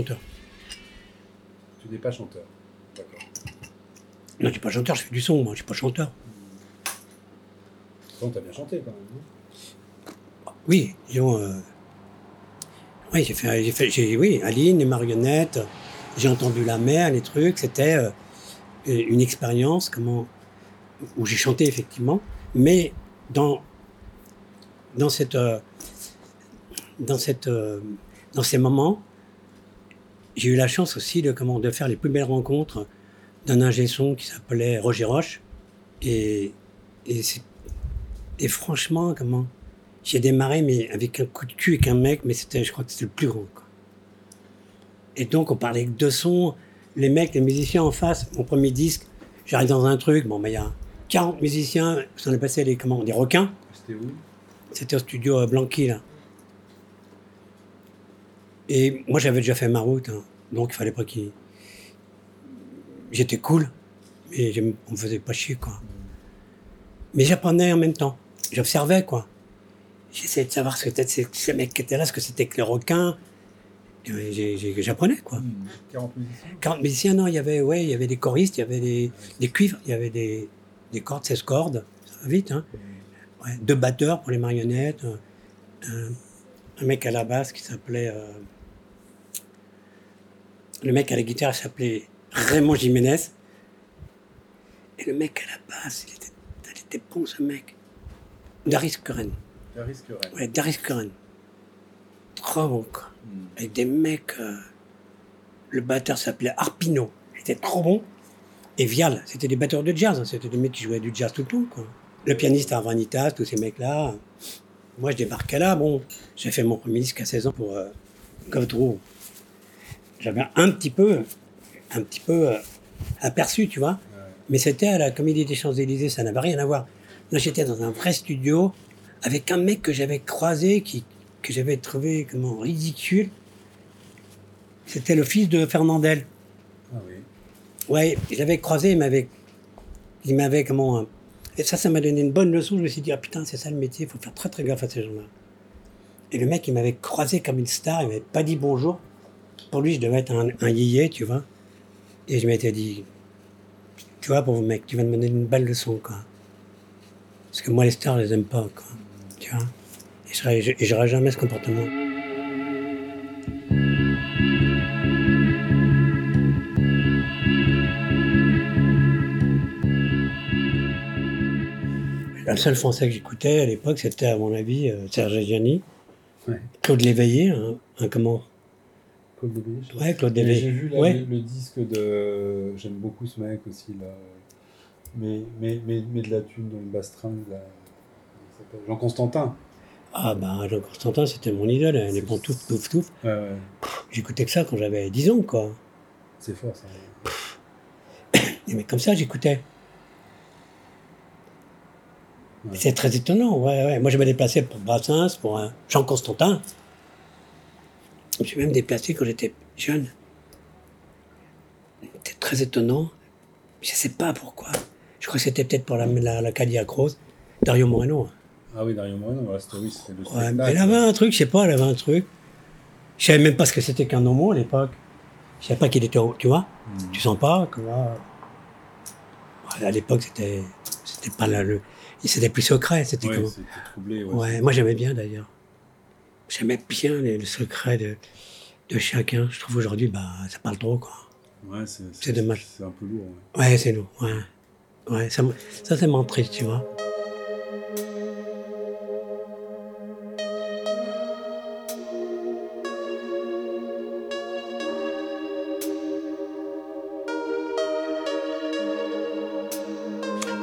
chanteur. Tu n'es pas chanteur. D'accord. Non, je suis pas chanteur, je fais du son, moi, je suis pas chanteur. Bon, t'as bien chanté quand même. non Oui, disons. euh, Oui, j'ai fait, j'ai fait, j'ai- oui, Aline, les marionnettes, j'ai entendu la mer, les trucs, c'était euh, une expérience, comment, où j'ai chanté effectivement, mais dans, dans cette, euh, dans cette, euh, dans ces moments, j'ai eu la chance aussi de, comment, de faire les plus belles rencontres d'un ingé son qui s'appelait Roger Roche, et, et, franchement, comment, j'ai démarré mais avec un coup de cul avec un mec, mais c'était, je crois que c'était le plus grand. quoi. Et donc on parlait que de son, les mecs, les musiciens en face, mon premier disque, j'arrive dans un truc, bon, ben, il y a 40 musiciens, ça en est passé des, comment, des requins, C'était où? C'était au studio euh, Blanqui, là. Et moi, j'avais déjà fait ma route, hein, donc il fallait pas qu'il. J'étais cool, mais on me faisait pas chier, quoi. Mais j'apprenais en même temps. J'observais, quoi. J'essayais de savoir ce que c'était ces, mecs qui étaient là, ce que c'était que les requins. J'apprenais, quoi. 40 musiciens 40 musiciens, non, il y avait, ouais, il y avait des choristes, il y avait des, des cuivres, il y avait des, des cordes, 16 cordes, ça va vite, hein. Ouais, deux batteurs pour les marionnettes, un mec à la basse qui s'appelait. euh, le mec à la guitare s'appelait Raymond Jiménez. Et le mec à la basse, il était, il était bon ce mec. Darius Curren. Ça risquerait. Ouais, Darius Curren. Trop bon, quoi. Hmm. Avec des mecs. euh, le batteur s'appelait Arpino. Il était trop bon. Et Vial, c'était des batteurs de jazz. hein, C'était des mecs qui jouaient du jazz tout le temps, quoi. Le pianiste Arvanitas, tous ces mecs-là. Moi, je débarquais là. Bon, j'ai fait mon premier disque à 16 ans pour euh, Godreau. J'avais un petit peu, un petit peu euh, aperçu, tu vois. Ouais. Mais c'était à la Comédie des Champs-Élysées, ça n'avait rien à voir. Là, j'étais dans un vrai studio avec un mec que j'avais croisé, qui, que j'avais trouvé comment ridicule. C'était le fils de Fernandel. Ah oui. Ouais, je l'avais croisé, il m'avait, il m'avait comment. euh, Et ça, ça m'a donné une bonne leçon. Je me suis dit, ah putain, c'est ça le métier, il faut faire très très gaffe à ces gens-là. Et le mec, il m'avait croisé comme une star, il m'avait pas dit bonjour. Pour lui, je devais être un, un yéyé, tu vois. Et je m'étais dit, tu vois, pour vous, mec, tu vas me donner une belle leçon, quoi. Parce que moi, les stars, je les aime pas, quoi. Tu vois. Et Et j'aurais jamais ce comportement. Le seul français que j'écoutais à l'époque, c'était, à mon avis, euh, Serge Gianni, Ouais. Claude Léveillé, hein, un comment Claude sais Ouais, Claude Léveillé. J'ai vu là, ouais. le, le disque de. J'aime beaucoup ce mec aussi, là. Mais, mais, mais, mais de la thune dans le bastringue, là. Jean Constantin. Ah bah, Jean Constantin, c'était mon idole, hein, les pantoufles, touf, touf. Ouais, ouais. J'écoutais que ça quand j'avais 10 ans, quoi. C'est fort, ça. Et mais comme ça, j'écoutais. Ouais. C'est très étonnant, ouais, ouais. Moi, je me déplaçais pour Brassens, pour un Jean Constantin. Je me suis même déplacé quand j'étais jeune. C'était très étonnant. Je sais pas pourquoi. Je crois que c'était peut-être pour la, la, la Cadillac Rose, Dario Moreno. Ah oui, Dario Moreno, c'était oui, c'était le Ouais, mais elle avait un truc, je sais pas, elle avait un truc. Je savais même pas ce que c'était qu'un homo à l'époque. Je savais pas qu'il était, tu vois. Hmm. Tu sens pas que là. Ouais, À l'époque, c'était, c'était pas là le. C'était plus secret. C'était Ouais, c'était troublé. Ouais, Ouais, moi j'aimais bien d'ailleurs. J'aimais bien les, le secret de, de chacun. Je trouve aujourd'hui, bah, ça parle trop, quoi. Ouais, c'est, dommage. C'est un peu lourd. ouais. Ouais, c'est lourd, ouais. Ouais, ça, ça triste, tu vois.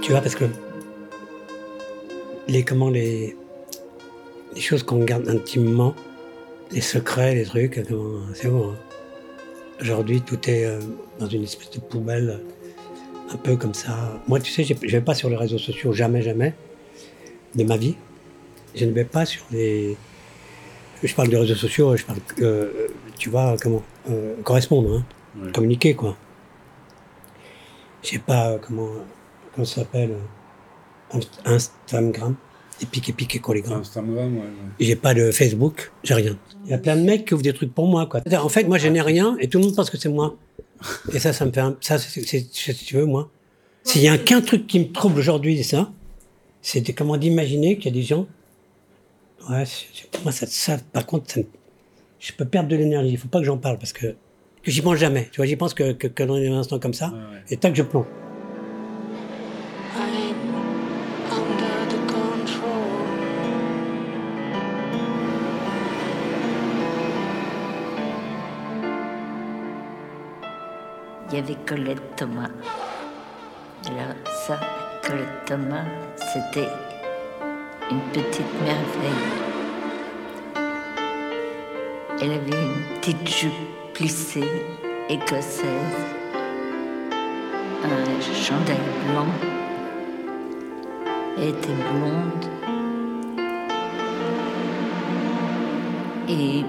Tu vois, parce que les comment les les choses qu'on garde intimement, les secrets, les trucs, comment- c'est bon. hein. Aujourd'hui, tout est euh, dans une espèce de poubelle, un peu comme ça. Moi, tu sais, je vais pas sur les réseaux sociaux, jamais, jamais, de ma vie. Je ne vais pas sur les. Je parle des réseaux sociaux, je parle, euh, tu vois, comment euh, correspondre, hein, communiquer, quoi. Je sais pas euh, comment, comment ça s'appelle, euh, Inst- Instagram. Et piqué, piqué, gars. Instagram, ouais. ouais. J'ai pas de Facebook, j'ai rien. Il y a plein de mecs qui ouvrent des trucs pour moi, quoi. En fait, moi, je n'ai rien et tout le monde pense que c'est moi. Et ça, ça me fait un... Ça, c'est, c'est- c'est- si tu veux, moi. S'il y a qu'un truc qui me trouble aujourd'hui, c'est ça. C'était comment d'imaginer qu'il y a des gens. Ouais, c'est- c'est- pour moi, ça, ça, par contre, ça me- je peux perdre de l'énergie. Il faut pas que j'en parle parce que, que j'y pense jamais. Tu vois, j'y pense que, que, que dans un instant comme ça. Ouais. Et tac, je plombe. Il y avait Colette Thomas. Alors ça, Colette Thomas, c'était une petite merveille. Elle avait une petite jupe plissée, écossaise, un chandail blanc. Elle était blonde. Et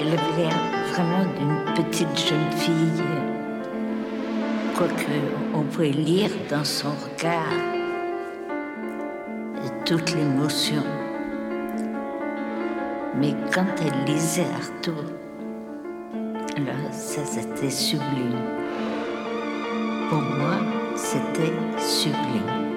elle avait l'air d'une petite jeune fille, quoique on pouvait lire dans son regard toute l'émotion. Mais quand elle lisait Arthur, alors ça c'était sublime. Pour moi, c'était sublime.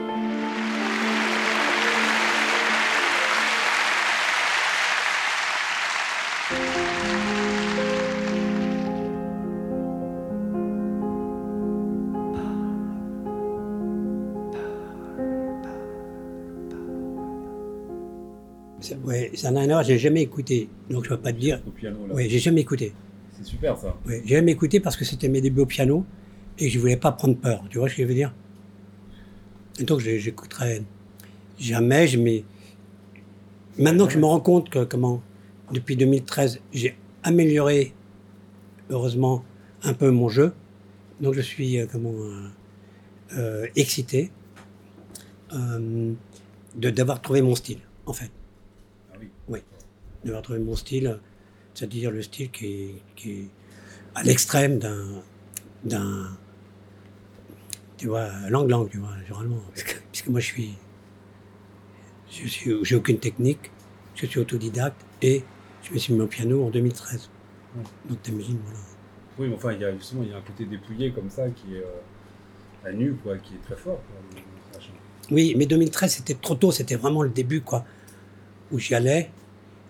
Voir, j'ai jamais écouté. Donc je peux pas te dire. Au piano, là. Oui, j'ai jamais écouté. C'est super, ça. Ouais, j'ai jamais écouté parce que c'était mes débuts au piano et je voulais pas prendre peur. Tu vois ce que je veux dire? Et donc j'écouterai jamais. Je m'ai- Maintenant que je me rends compte que comment depuis 2013 j'ai amélioré heureusement un peu mon jeu, donc je suis euh, comment euh, euh, excité euh, d'avoir trouvé mon style en fait oui. D'avoir trouvé mon style, c'est-à-dire le style qui est, qui est à l'extrême d'un, d'un, tu vois, lang-lang, tu vois, généralement. Puisque moi, je suis, je suis, j'ai aucune technique, je suis autodidacte et je me suis mis au piano en 2013. Ouais. Donc, t'imagines, voilà. Oui, mais enfin, il y a, justement, il y a un côté dépouillé comme ça qui est euh, à nu, quoi, qui est très fort. Quoi. Oui, mais 2013, c'était trop tôt, c'était vraiment le début, quoi, où j'y allais.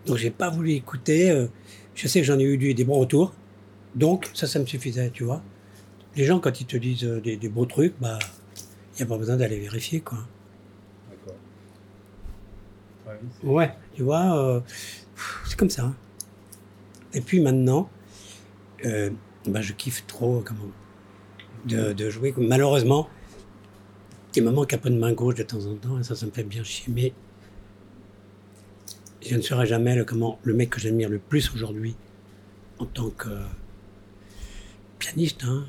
Donc, j'ai pas voulu écouter. euh, je sais que j'en ai eu des bons retours. Donc, ça, ça me suffisait, tu vois. Les gens, quand ils te disent euh, des, des beaux trucs, bah, il n'y a pas besoin d'aller vérifier, quoi. D'accord. Ouais, tu vois, euh, c'est comme ça. Et puis maintenant, euh, bah, je kiffe trop comment, de, de jouer. Malheureusement, il me manque un peu de main gauche de temps en temps, et ça, ça me fait bien chier. Mais je ne serai jamais le, comment, le mec que j'admire le plus aujourd'hui en tant que pianiste, hein,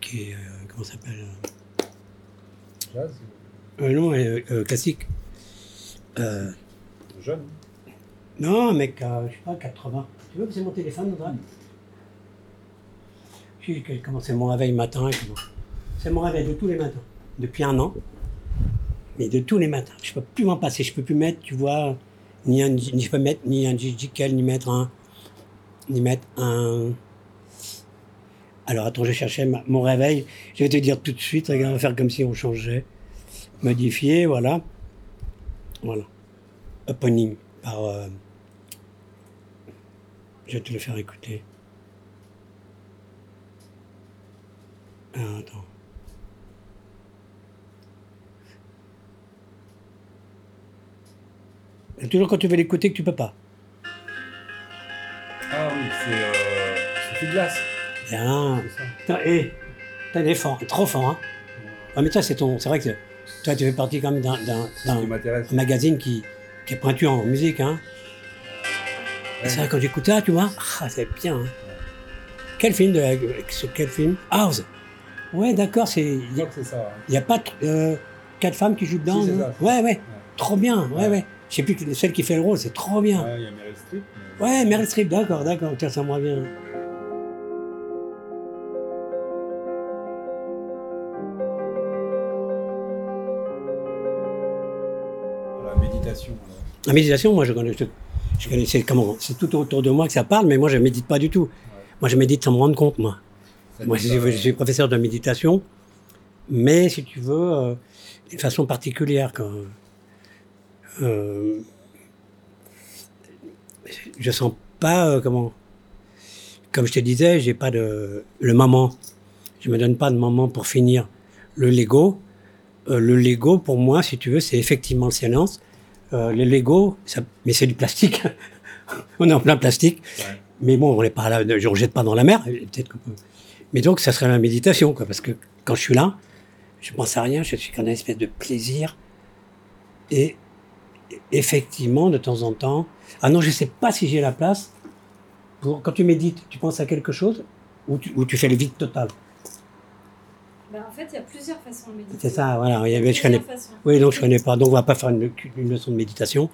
qui est, euh, comment ça s'appelle euh, Jazz, euh, Non, euh, euh, classique. Euh, jeune. Non, un mec, je sais pas, 80. Tu veux que c'est mon téléphone, Audrey? Que- comment c'est mon réveil matin. C'est mon réveil de tous les matins, depuis un an. Mais de tous les matins. Je peux plus m'en passer. Je peux plus mettre, tu vois, ni un, ni je peux mettre ni un ni mettre un, ni mettre un. Alors attends, je cherchais ma- mon réveil. Je vais te dire tout de suite. Regarde, on va faire comme si on changeait. Modifier, voilà. Voilà. Par. euh, je vais te le faire écouter. Ah, attends. Et toujours quand tu veux l'écouter que tu peux pas. Ah oui, c'est euh, Sophie Glace. Bien. Est fort, trop fort, hein. Ouais, mais toi, c'est ton, c'est vrai que toi, tu fais partie quand même d'un, magazine qui, qui est pointu en musique, hein. Et C'est vrai, quand j'écoute ça, tu vois, ah, c'est bien, hein. Quel film de la- ce- quel film? House. Ouais, d'accord, c'est, il hein. n'y a, pas euh, quatre femmes qui jouent dedans, Si, non? ça. Ouais, ouais, Ouais. trop bien, ouais, Ouais. ouais. Je sais plus que celle qui fait le rôle, c'est trop bien. Ouais, il y a Meryl Streep. mais- Ouais, Meryl Streep, d'accord, d'accord, tiens, ça me revient. Mais méditation La méditation, moi, je connais, je, je connais- c'est comment, c'est tout autour de moi que ça parle, mais moi, je médite pas du tout. Moi, je médite sans me rendre compte, moi. Moi, je, suis- je suis professeur de méditation, mais si tu veux, euh, d'une façon particulière. Quand, euh, je sens pas euh, comment. Comme je te disais, j'ai pas de le moment. Je me donne pas de moment pour finir le Lego. Euh, le Lego, pour moi, si tu veux, c'est effectivement le silence. Euh, le Lego, ça, mais c'est du plastique. on est en plein plastique. Ouais. Mais bon, on n'est pas là, je ne jette pas dans la mer. Peut-être Mais donc, ça serait la méditation, quoi, parce que quand je suis là, je pense à rien, je suis qu'un espèce de plaisir. Et effectivement, de temps en temps, ah non, je sais pas si j'ai la place pour quand tu médites, tu penses à quelque chose ou tu, ou tu fais le vide total? Bah, en fait, il y a plusieurs façons de méditer. C'est ça, voilà. Il y Il y a avait, je connais. plusieurs façons. Oui, donc je connais pas. Donc on va pas faire une, une leçon de méditation.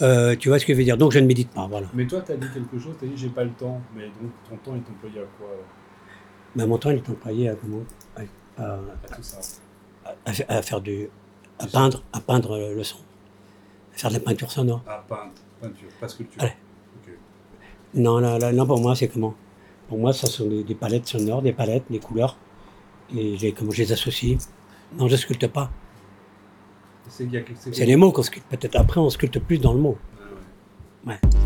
Euh, tu vois ce que je veux dire? Donc je ne médite pas, voilà. Mais toi, tu as dit quelque chose, tu as dit j'ai pas le temps. Mais donc ton temps est employé à quoi? Mais mon temps, il est employé à comment? À- à- À tout ça. à, fa- à faire du, à peindre, à peindre le, son, Faire de la peinture sonore. Ah, peintre, peinture, pas sculpture. Ouais. Non, là, là, non, pour moi, c'est comment? Pour moi, ça sont des, palettes sonores, des palettes, des couleurs. Et comment je les associe Non, je ne sculpte pas. C'est, les mots qu'on sculpte. Peut-être après, on sculpte plus dans le mot. Ah ouais. ouais.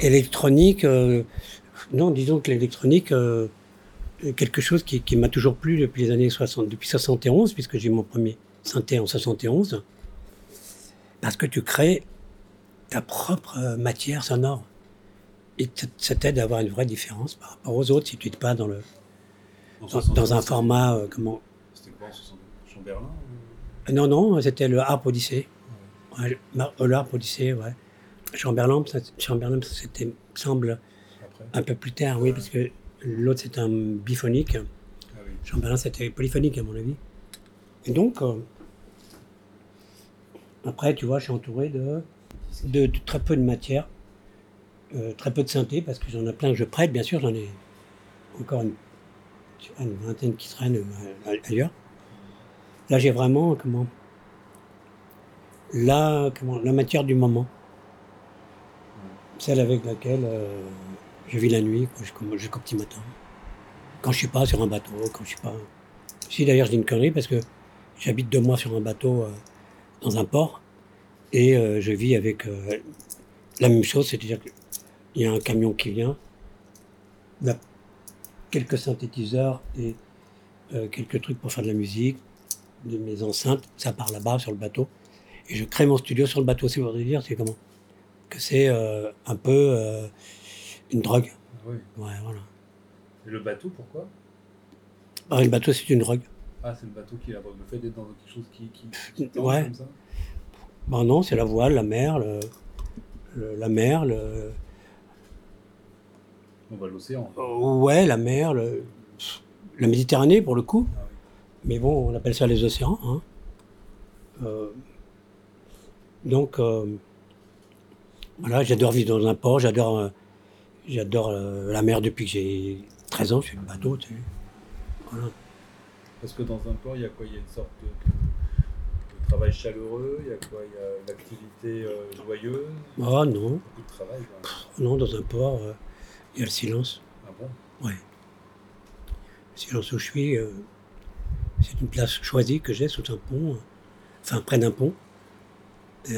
Électronique, euh, non, disons que l'électronique, euh, est quelque chose qui, qui m'a toujours plu depuis les années 60, depuis 71, puisque j'ai eu mon premier synthé en 71, parce que tu crées ta propre euh, matière sonore. Et ça- t'aide à avoir une vraie différence par rapport aux autres si tu n'es pas dans, le, dans, dans un 71, format, euh, comment C'était quoi en 72 Chamberlain ou- Non, non, c'était le Harp. Ouais, euh, le Harp Odyssey, ouais. Chamberlain, ça, Chamberlain, ça, c'était, me semble, Après un peu plus tard, oui, parce que l'autre, c'était un biphonique. Ah oui. Chamberlain, c'était polyphonique, à mon avis. Et donc, euh, après, tu vois, je suis entouré de, de, de très peu de matière, euh, très peu de synthé, parce que j'en ai plein que je prête, bien sûr, j'en ai encore une, vingtaine qui traînent euh, ailleurs. Là, j'ai vraiment, comment, là, comment, la matière du moment. Celle avec laquelle euh, je vis la nuit, jusqu'au petit matin. Quand je suis pas sur un bateau, quand je suis pas. Si d'ailleurs je dis une connerie parce que j'habite deux mois sur un bateau euh, dans un port et euh, je vis avec la même chose, c'est-à-dire qu'il y a un camion qui vient, quelques synthétiseurs et quelques trucs pour faire de la musique, de mes enceintes, ça part là-bas sur le bateau et je crée mon studio sur le bateau. C'est pour dire, c'est comment Que c'est euh, un peu euh, une drogue. Oui. Ouais, voilà. Et le bateau, pourquoi? Ah, le bateau, c'est une drogue. Ah, c'est le bateau qui est là-bas. Le fait d'être dans quelque chose qui, qui, Ouais. comme ça? Ben non, c'est la voile, la mer, le, le- la mer, le, On va l'océan. euh, ouais, la mer, le, la Méditerranée pour le coup. Ah oui. Mais bon, on appelle ça les océans. hein. Donc, voilà, j'adore vivre dans un port, j'adore, euh, j'adore euh, la mer depuis que j'ai 13 ans, je suis le bateau, tu sais. Voilà. Parce que dans un port, il y a quoi? Il y a une sorte de, de- de travail chaleureux, il y a quoi? Il y a l'activité euh, joyeuse, Oh non, beaucoup de travail. non, dans un port, il y a le silence. Ah bon? Ouais. Le silence où je suis, c'est une place choisie que j'ai sous un pont, enfin près d'un pont. Et,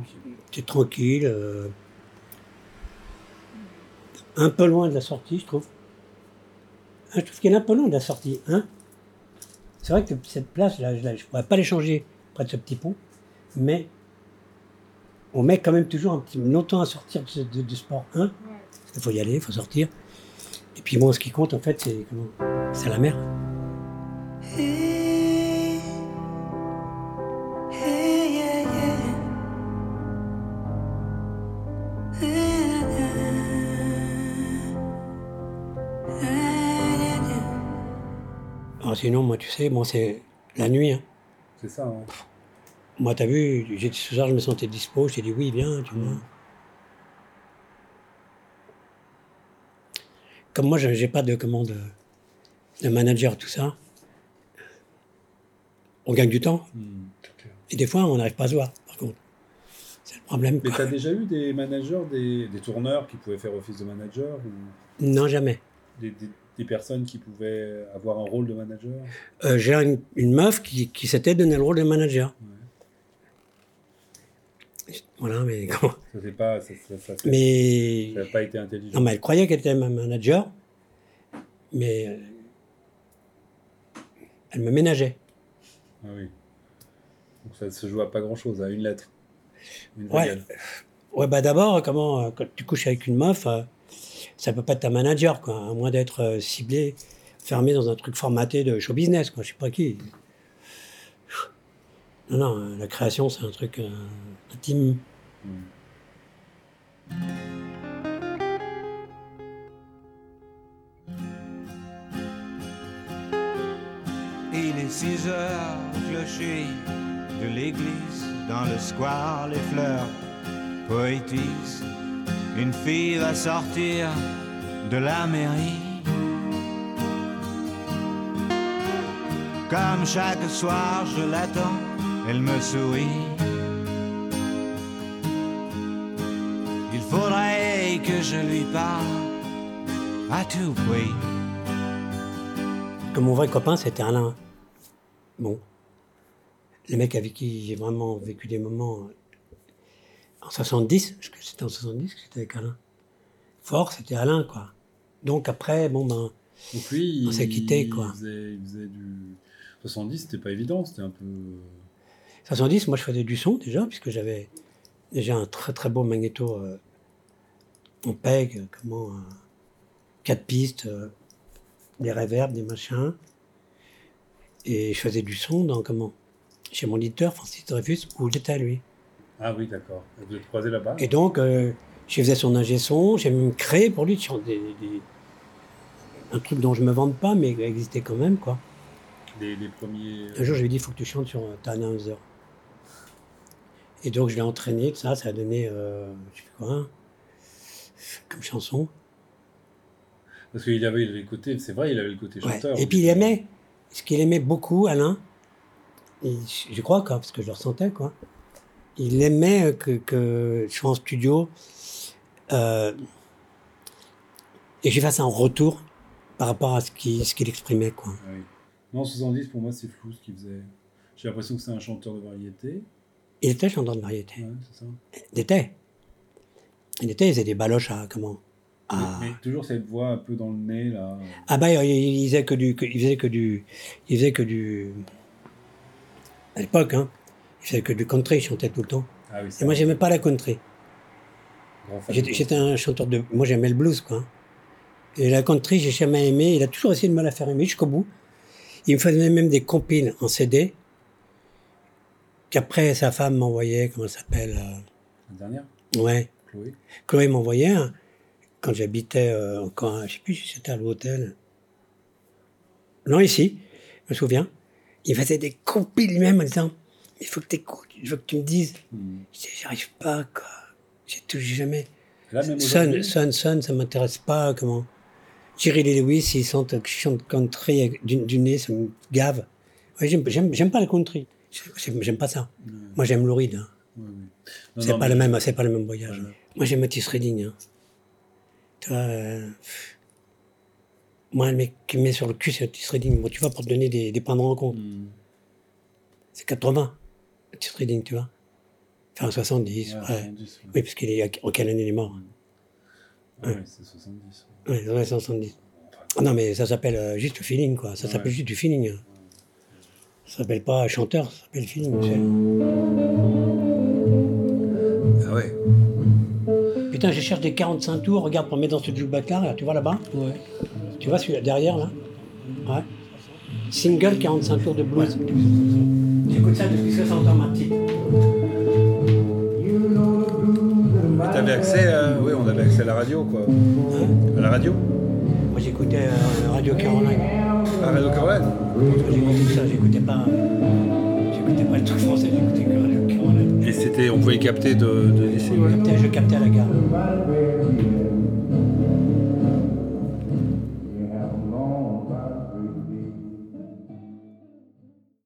tranquille. c'est tranquille. euh, un peu loin de la sortie, je trouve. Hein, je trouve qu'il est un peu loin de la sortie. Hein c'est vrai que cette place-là, je ne pourrais pas l'échanger près de ce petit pont, mais on met quand même toujours un petit longtemps à sortir de, sport. Hein qu'il faut y aller, il faut sortir. Et puis bon, ce qui compte en fait, c'est comment? C'est la mer. Sinon, moi, tu sais, moi, c'est la nuit. hein. C'est ça. Moi, t'as vu, j'ai dit ce soir, je me sentais dispo, je t'ai dit oui, viens, tu vois. Comme moi, je- j'ai pas de commande de manager, tout ça. On gagne du temps. Hmm. Et des fois, on n'arrive pas à se voir, par contre. C'est le problème. Mais quoi. tu as déjà eu des managers, des, des tourneurs qui pouvaient faire office de manager ou? Non, jamais. des, des- des personnes qui pouvaient avoir un rôle de manager? Euh, j'ai une, une meuf qui, qui s'était donné le rôle de manager. Voilà, mais comment Ça n'a pas, ça, ça- Mais. ça a pas été intelligent. Non, mais elle croyait qu'elle était ma manager, mais euh, elle me ménageait. Ah oui. Donc ça se joue à pas grand-chose, à une lettre. Une Ouais. Ouais, bah d'abord, comment, euh, quand tu couches avec une meuf, ça peut pas être ta manager, quoi, à moins d'être euh, ciblé, fermé dans un truc formaté de show business, quoi, je sais pas qui. Non, non, euh, la création, c'est un truc euh, intime. Hmm. Il est 6 heures, clocher de l'église, dans le square, les fleurs poétisent. Une fille va sortir de la mairie. Comme chaque soir, je l'attends, elle me sourit. Il faudrait que je lui parle à tout prix. Que mon vrai copain, c'était Alain. Bon. Le mec avec qui j'ai vraiment vécu des moments en 70, parce que c'était en 70 que j'étais avec Alain. Fort, c'était Alain, quoi. Donc après, bon ben, Donc lui, On s'est quitté, quoi. Il faisait, il faisait du 70, c'était pas évident, c'était un peu. 70, moi je faisais du son déjà, puisque j'avais déjà un très très beau magnéto euh, en PEG, euh, comment, euh, quatre pistes, euh, des reverbs, des machins. Et je faisais du son dans comment Chez mon éditeur, Francis Dreyfus, où j'étais lui. Ah oui, d'accord. Vous êtes là-bas? Et donc, euh, je faisais son ingé son, j'ai même créé pour lui des, des- un truc dont je me vante pas, mais qui existait quand même, quoi. les, les premiers. Un jour, je lui ai dit, il faut que tu chantes sur euh, Tana Hunzer. Et donc, je l'ai entraîné, tout ça, ça a donné, euh, je sais plus quoi, hein, comme chanson. Parce qu'il avait le côté, c'est vrai, il avait le côté Ouais. chanteur. Et puis, il aimait, ce qu'il aimait beaucoup, Alain, et je crois, quoi, parce que je le ressentais, quoi. Il aimait que, que je sois en studio euh, et je fasse un retour par rapport à ce qu'il ce qu'il exprimait, quoi. Ah oui. Non, 70, pour moi, c'est flou ce qu'il faisait. J'ai l'impression que c'est un chanteur de variété. Il était chanteur de variété. Ouais, c'est ça. Il était. Il était, il faisait des baloches à, comment à- Mais, mais toujours cette voix un peu dans le nez, là. Ah bah, il, il faisait que du, que- il faisait que du, il faisait que du, à l'époque, hein, il faisait que du country, il chantait tout le temps. Ah oui, Et c'est moi, j'aimais pas la country. J'étais un chanteur de, moi, j'aimais le blues, quoi. Et la country, j'ai jamais aimé. Il a toujours essayé de me la faire aimer jusqu'au bout. Il me faisait même des compiles en CD. Qu'après, sa femme m'envoyait, comment ça s'appelle, La dernière, euh, ouais. Chloé. Chloé m'envoyait un, quand j'habitais euh, encore, je sais plus si c'était à l'hôtel. Non, ici, je me souviens. Il faisait des compiles lui-même en disant Il faut que tu écoutes, je veux que tu me dises. Hmm. Dis J'arrive pas, quoi. J'ai toujours jamais. Là, même Son, aujourd'hui, son, son, ça m'intéresse pas. Comment Jerry Lee Lewis, il chante, que je chante country du, du nez, ça me gave. Ouais, j'aime, pas le country. J'aime, pas ça. Ouais, Moi, j'aime Lou Reed. hein. Non, C'est pas mais- le même, c'est pas le même voyage. Voilà. Moi, j'aime Otis Redding. Hein. Tu vois, euh, moi, le mec qui me met sur le cul, c'est Otis Redding. Bon, tu vois, pour te donner des, des points de rencontre. Hmm. C'est 80, Otis Redding, tu vois. Enfin, 70, Ouais, ouais. 70, ouais. Oui, parce qu'il est, en quelle année il est mort ouais, c'est 70. Ouais, ouais, 70. Ah non, mais ça s'appelle euh, juste feeling, quoi. Ça s'appelle juste du feeling. hein. Ça s'appelle pas chanteur, ça s'appelle feeling. Ah ouais. Putain, je cherche des 45 tours, regarde pour mettre dans ce jukebox là, tu vois là-bas? Ouais. Tu vois celui-là derrière là? Ouais. Single 45 tours de blues. J'écoute ça depuis 60 ans, ma petite. Mais t'avais accès, euh, oui, on avait accès à la radio, quoi. Hein À la radio Moi j'écoutais euh, Radio Caroline. À Radio Caroline J'écoutais ça, j'écoutais pas, j'écoutais pas le truc français, j'écoutais que Radio Caroline. Et c'était, on pouvait capter de, de d'ici, ouais. Je captais, je captais à la gare.